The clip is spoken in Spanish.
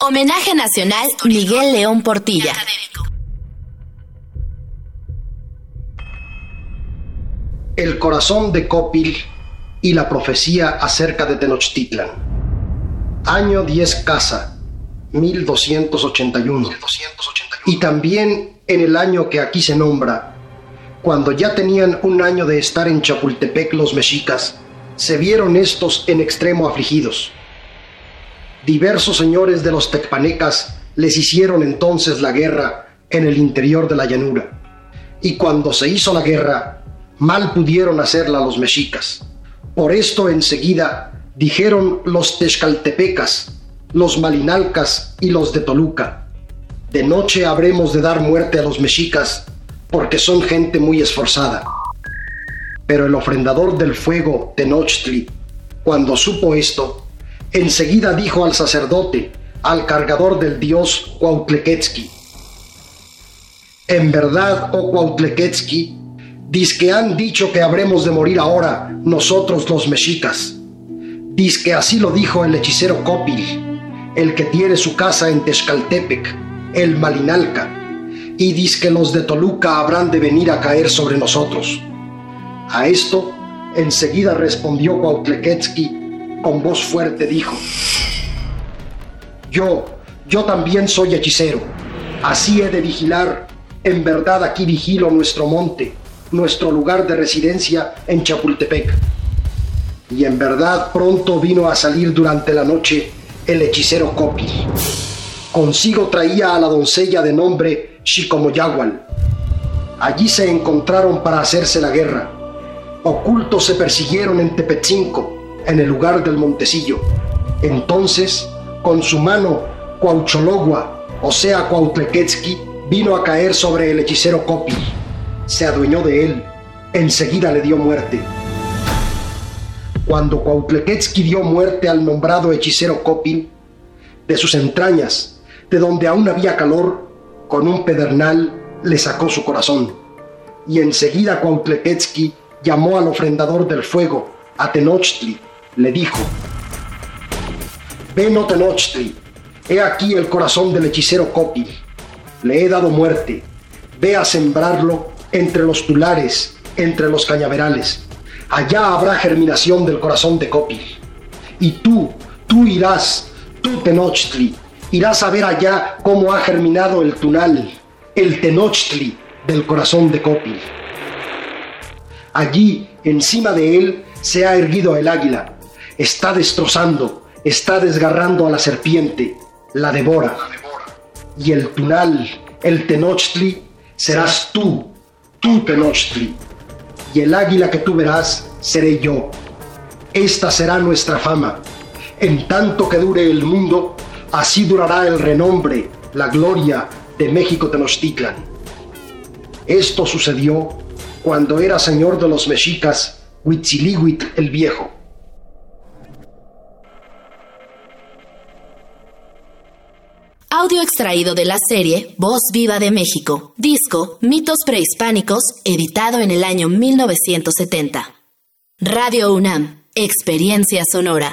Homenaje Nacional Miguel León Portilla. El corazón de Copil y la profecía acerca de Tenochtitlan. Año 10 Casa, 1281. Y también en el año que aquí se nombra, cuando ya tenían un año de estar en Chapultepec los mexicas, se vieron estos en extremo afligidos. Diversos señores de los tecpanecas les hicieron entonces la guerra en el interior de la llanura. Y cuando se hizo la guerra, mal pudieron hacerla los mexicas. Por esto enseguida dijeron los texcaltepecas, los malinalcas y los de Toluca, de noche habremos de dar muerte a los mexicas, porque son gente muy esforzada. Pero el ofrendador del fuego, Tenochtli, cuando supo esto, enseguida dijo al sacerdote, al cargador del dios Cuautlequetzki, en verdad, oh Cuautlequetzki, que han dicho que habremos de morir ahora nosotros los mexicas. que así lo dijo el hechicero Copil, el que tiene su casa en Texcaltepec, el Malinalca, y que los de Toluca habrán de venir a caer sobre nosotros. A esto, enseguida respondió Cuautlequetzki con voz fuerte, dijo, Yo, yo también soy hechicero, así he de vigilar, en verdad aquí vigilo nuestro monte, nuestro lugar de residencia en Chapultepec. Y en verdad pronto vino a salir durante la noche el hechicero Copi. Consigo traía a la doncella de nombre Xicomoyagual. Allí se encontraron para hacerse la guerra ocultos se persiguieron en Tepetzinco, en el lugar del Montecillo. Entonces, con su mano, Cuauchologua, o sea, Cuautlequetzki, vino a caer sobre el hechicero Copi. Se adueñó de él. Enseguida le dio muerte. Cuando Cuautlequetzki dio muerte al nombrado hechicero Copi, de sus entrañas, de donde aún había calor, con un pedernal le sacó su corazón. Y enseguida Cuautlequetzki llamó al ofrendador del fuego, a Tenochtli, le dijo, Ven, oh Tenochtli, he aquí el corazón del hechicero Copil, le he dado muerte, ve a sembrarlo entre los tulares, entre los cañaverales, allá habrá germinación del corazón de Copil. Y tú, tú irás, tú Tenochtli, irás a ver allá cómo ha germinado el tunal, el Tenochtli del corazón de Copil. Allí, encima de él, se ha erguido el águila. Está destrozando, está desgarrando a la serpiente, la devora. Y el tunal, el Tenochtli, serás tú, tú Tenochtli. Y el águila que tú verás, seré yo. Esta será nuestra fama. En tanto que dure el mundo, así durará el renombre, la gloria de México Tenochtitlan. Esto sucedió cuando era señor de los mexicas Huitzilihuit el Viejo. Audio extraído de la serie Voz Viva de México, disco Mitos Prehispánicos, editado en el año 1970. Radio UNAM, Experiencia Sonora.